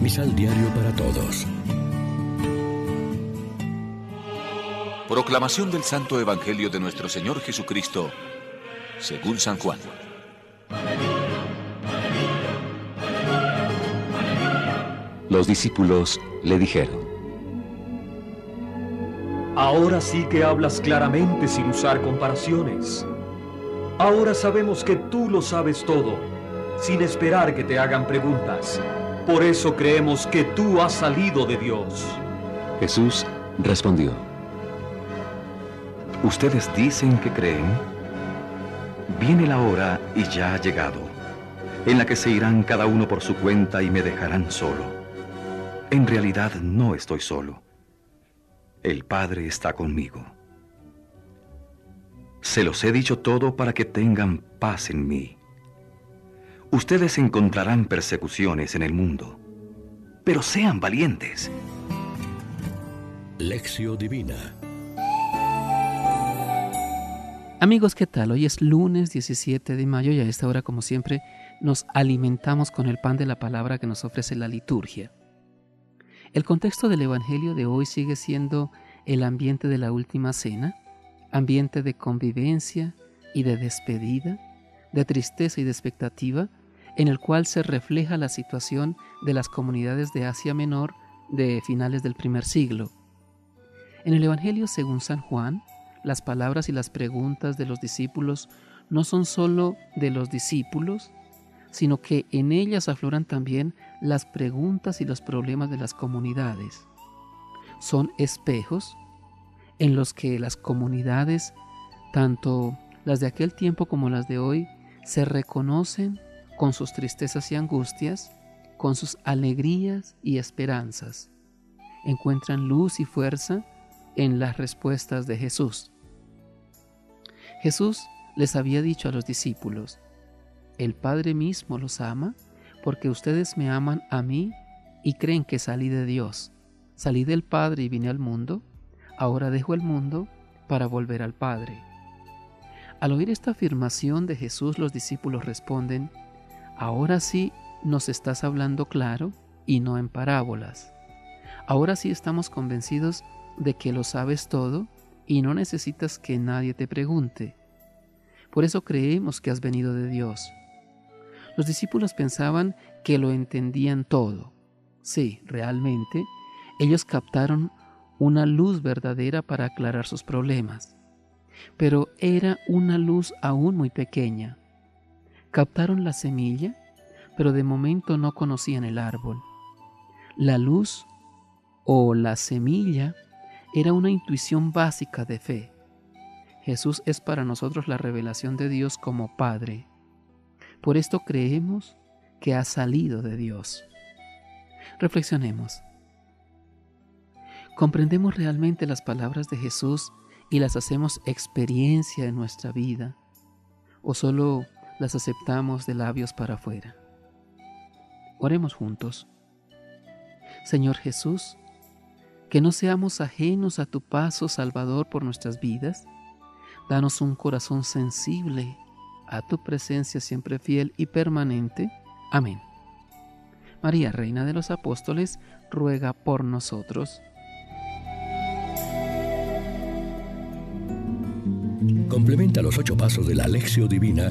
Misal Diario para Todos. Proclamación del Santo Evangelio de nuestro Señor Jesucristo, según San Juan. Los discípulos le dijeron, Ahora sí que hablas claramente sin usar comparaciones. Ahora sabemos que tú lo sabes todo, sin esperar que te hagan preguntas. Por eso creemos que tú has salido de Dios. Jesús respondió, ¿Ustedes dicen que creen? Viene la hora y ya ha llegado, en la que se irán cada uno por su cuenta y me dejarán solo. En realidad no estoy solo. El Padre está conmigo. Se los he dicho todo para que tengan paz en mí. Ustedes encontrarán persecuciones en el mundo, pero sean valientes. Lección Divina Amigos, ¿qué tal? Hoy es lunes 17 de mayo y a esta hora, como siempre, nos alimentamos con el pan de la palabra que nos ofrece la liturgia. El contexto del Evangelio de hoy sigue siendo el ambiente de la última cena, ambiente de convivencia y de despedida, de tristeza y de expectativa, en el cual se refleja la situación de las comunidades de Asia Menor de finales del primer siglo. En el Evangelio según San Juan, las palabras y las preguntas de los discípulos no son sólo de los discípulos, sino que en ellas afloran también las preguntas y los problemas de las comunidades. Son espejos en los que las comunidades, tanto las de aquel tiempo como las de hoy, se reconocen con sus tristezas y angustias, con sus alegrías y esperanzas. Encuentran luz y fuerza en las respuestas de Jesús. Jesús les había dicho a los discípulos, el Padre mismo los ama porque ustedes me aman a mí y creen que salí de Dios. Salí del Padre y vine al mundo, ahora dejo el mundo para volver al Padre. Al oír esta afirmación de Jesús, los discípulos responden, ahora sí nos estás hablando claro y no en parábolas. Ahora sí estamos convencidos de que lo sabes todo y no necesitas que nadie te pregunte. Por eso creemos que has venido de Dios. Los discípulos pensaban que lo entendían todo. Sí, realmente, ellos captaron una luz verdadera para aclarar sus problemas. Pero era una luz aún muy pequeña. Captaron la semilla, pero de momento no conocían el árbol. La luz o la semilla era una intuición básica de fe. Jesús es para nosotros la revelación de Dios como Padre. Por esto creemos que ha salido de Dios. Reflexionemos. ¿Comprendemos realmente las palabras de Jesús y las hacemos experiencia en nuestra vida? ¿O solo las aceptamos de labios para afuera? Oremos juntos. Señor Jesús, que no seamos ajenos a tu paso salvador por nuestras vidas. Danos un corazón sensible a tu presencia siempre fiel y permanente. Amén. María, Reina de los Apóstoles, ruega por nosotros. Complementa los ocho pasos de la Alexio Divina